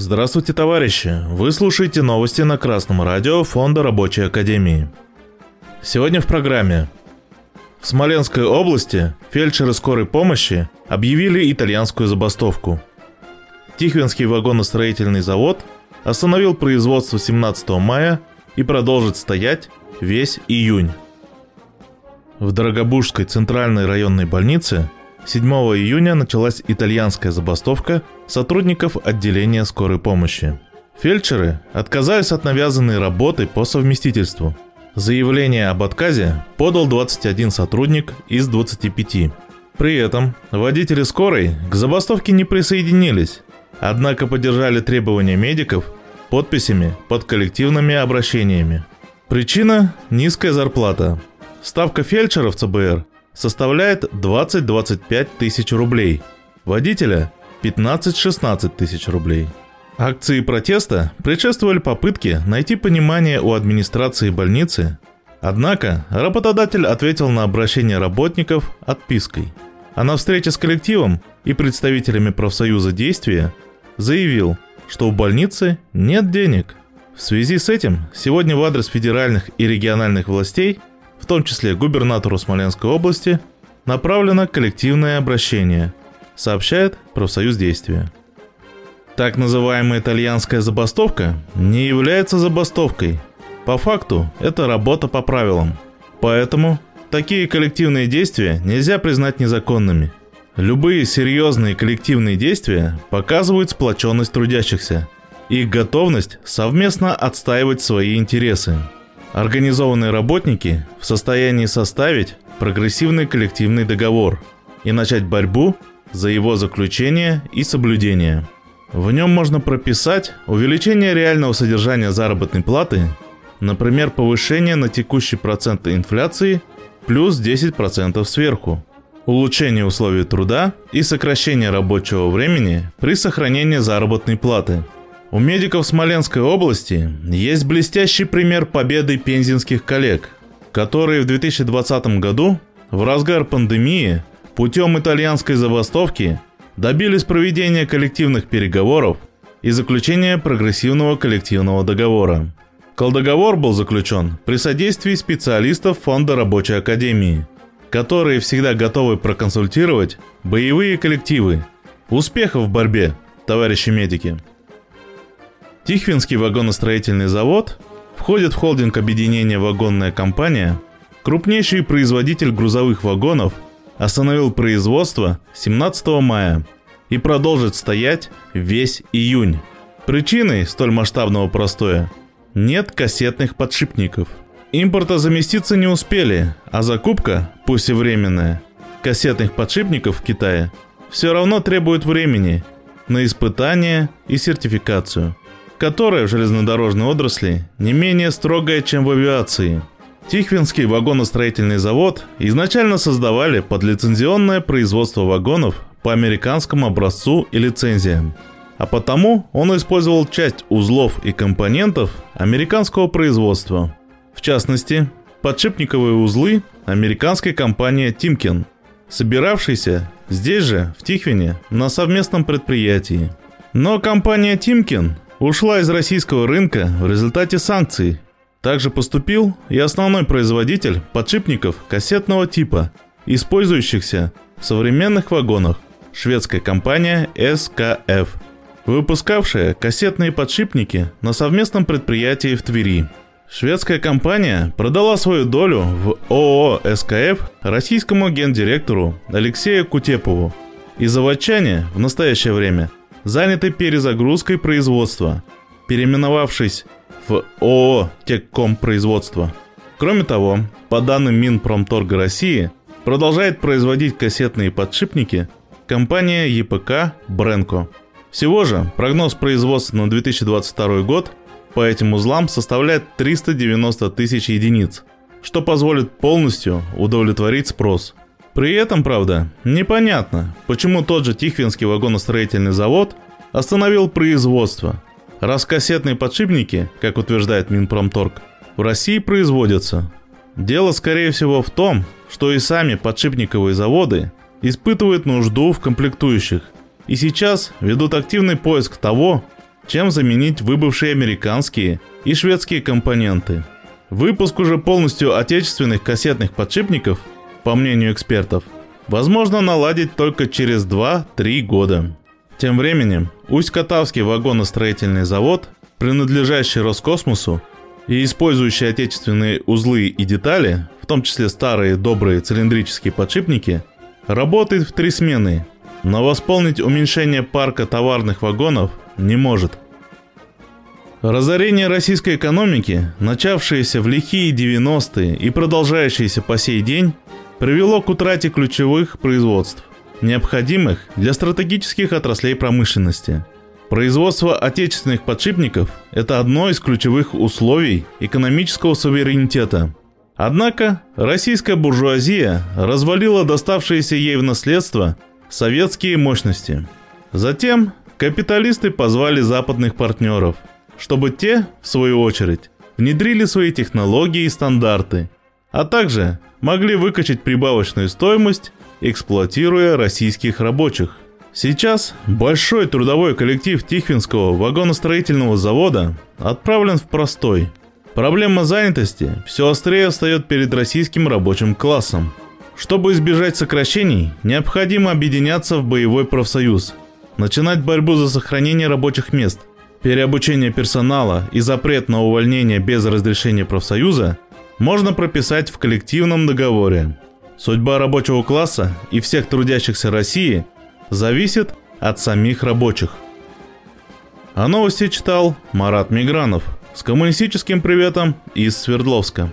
Здравствуйте, товарищи! Вы слушаете новости на Красном радио Фонда Рабочей Академии. Сегодня в программе. В Смоленской области фельдшеры скорой помощи объявили итальянскую забастовку. Тихвинский вагоностроительный завод остановил производство 17 мая и продолжит стоять весь июнь. В Дорогобужской центральной районной больнице 7 июня началась итальянская забастовка сотрудников отделения скорой помощи. Фельдшеры отказались от навязанной работы по совместительству. Заявление об отказе подал 21 сотрудник из 25. При этом водители скорой к забастовке не присоединились, однако поддержали требования медиков подписями под коллективными обращениями. Причина – низкая зарплата. Ставка фельдшеров ЦБР составляет 20-25 тысяч рублей, водителя 15-16 тысяч рублей. Акции протеста предшествовали попытке найти понимание у администрации больницы, однако работодатель ответил на обращение работников отпиской. А на встрече с коллективом и представителями профсоюза действия заявил, что у больницы нет денег. В связи с этим сегодня в адрес федеральных и региональных властей – в том числе губернатору Смоленской области, направлено коллективное обращение, сообщает профсоюз действия. Так называемая итальянская забастовка не является забастовкой. По факту это работа по правилам. Поэтому такие коллективные действия нельзя признать незаконными. Любые серьезные коллективные действия показывают сплоченность трудящихся, их готовность совместно отстаивать свои интересы. Организованные работники в состоянии составить прогрессивный коллективный договор и начать борьбу за его заключение и соблюдение. В нем можно прописать увеличение реального содержания заработной платы, например, повышение на текущий процент инфляции плюс 10% сверху, улучшение условий труда и сокращение рабочего времени при сохранении заработной платы – у медиков Смоленской области есть блестящий пример победы пензенских коллег, которые в 2020 году, в разгар пандемии, путем итальянской забастовки добились проведения коллективных переговоров и заключения прогрессивного коллективного договора. Колдоговор был заключен при содействии специалистов Фонда Рабочей Академии, которые всегда готовы проконсультировать боевые коллективы. Успехов в борьбе, товарищи медики! Тихвинский вагоностроительный завод входит в холдинг объединения «Вагонная компания», крупнейший производитель грузовых вагонов, остановил производство 17 мая и продолжит стоять весь июнь. Причиной столь масштабного простоя нет кассетных подшипников. Импорта заместиться не успели, а закупка, пусть и временная, кассетных подшипников в Китае все равно требует времени на испытание и сертификацию – которая в железнодорожной отрасли не менее строгая, чем в авиации. Тихвинский вагоностроительный завод изначально создавали под лицензионное производство вагонов по американскому образцу и лицензиям. А потому он использовал часть узлов и компонентов американского производства. В частности, подшипниковые узлы американской компании Timken, собиравшейся здесь же, в Тихвине, на совместном предприятии. Но компания Timken ушла из российского рынка в результате санкций. Также поступил и основной производитель подшипников кассетного типа, использующихся в современных вагонах, шведская компания SKF, выпускавшая кассетные подшипники на совместном предприятии в Твери. Шведская компания продала свою долю в ООО «СКФ» российскому гендиректору Алексею Кутепову. И заводчане в настоящее время заняты перезагрузкой производства, переименовавшись в ООО «Текком производство». Кроме того, по данным Минпромторга России, продолжает производить кассетные подшипники компания ЕПК «Бренко». Всего же прогноз производства на 2022 год по этим узлам составляет 390 тысяч единиц, что позволит полностью удовлетворить спрос – при этом, правда, непонятно, почему тот же Тихвинский вагоностроительный завод остановил производство, раз кассетные подшипники, как утверждает Минпромторг, в России производятся. Дело, скорее всего, в том, что и сами подшипниковые заводы испытывают нужду в комплектующих и сейчас ведут активный поиск того, чем заменить выбывшие американские и шведские компоненты. Выпуск уже полностью отечественных кассетных подшипников, по мнению экспертов, возможно наладить только через 2-3 года. Тем временем Усть-Катавский вагоностроительный завод, принадлежащий Роскосмосу и использующий отечественные узлы и детали, в том числе старые добрые цилиндрические подшипники, работает в три смены, но восполнить уменьшение парка товарных вагонов не может. Разорение российской экономики, начавшееся в лихие 90-е и продолжающееся по сей день, привело к утрате ключевых производств, необходимых для стратегических отраслей промышленности. Производство отечественных подшипников – это одно из ключевых условий экономического суверенитета. Однако российская буржуазия развалила доставшиеся ей в наследство советские мощности. Затем капиталисты позвали западных партнеров, чтобы те, в свою очередь, внедрили свои технологии и стандарты, а также могли выкачать прибавочную стоимость, эксплуатируя российских рабочих. Сейчас большой трудовой коллектив Тихвинского вагоностроительного завода отправлен в простой. Проблема занятости все острее встает перед российским рабочим классом. Чтобы избежать сокращений, необходимо объединяться в боевой профсоюз, начинать борьбу за сохранение рабочих мест. Переобучение персонала и запрет на увольнение без разрешения профсоюза можно прописать в коллективном договоре. Судьба рабочего класса и всех трудящихся России зависит от самих рабочих. А новости читал Марат Мигранов с коммунистическим приветом из Свердловска.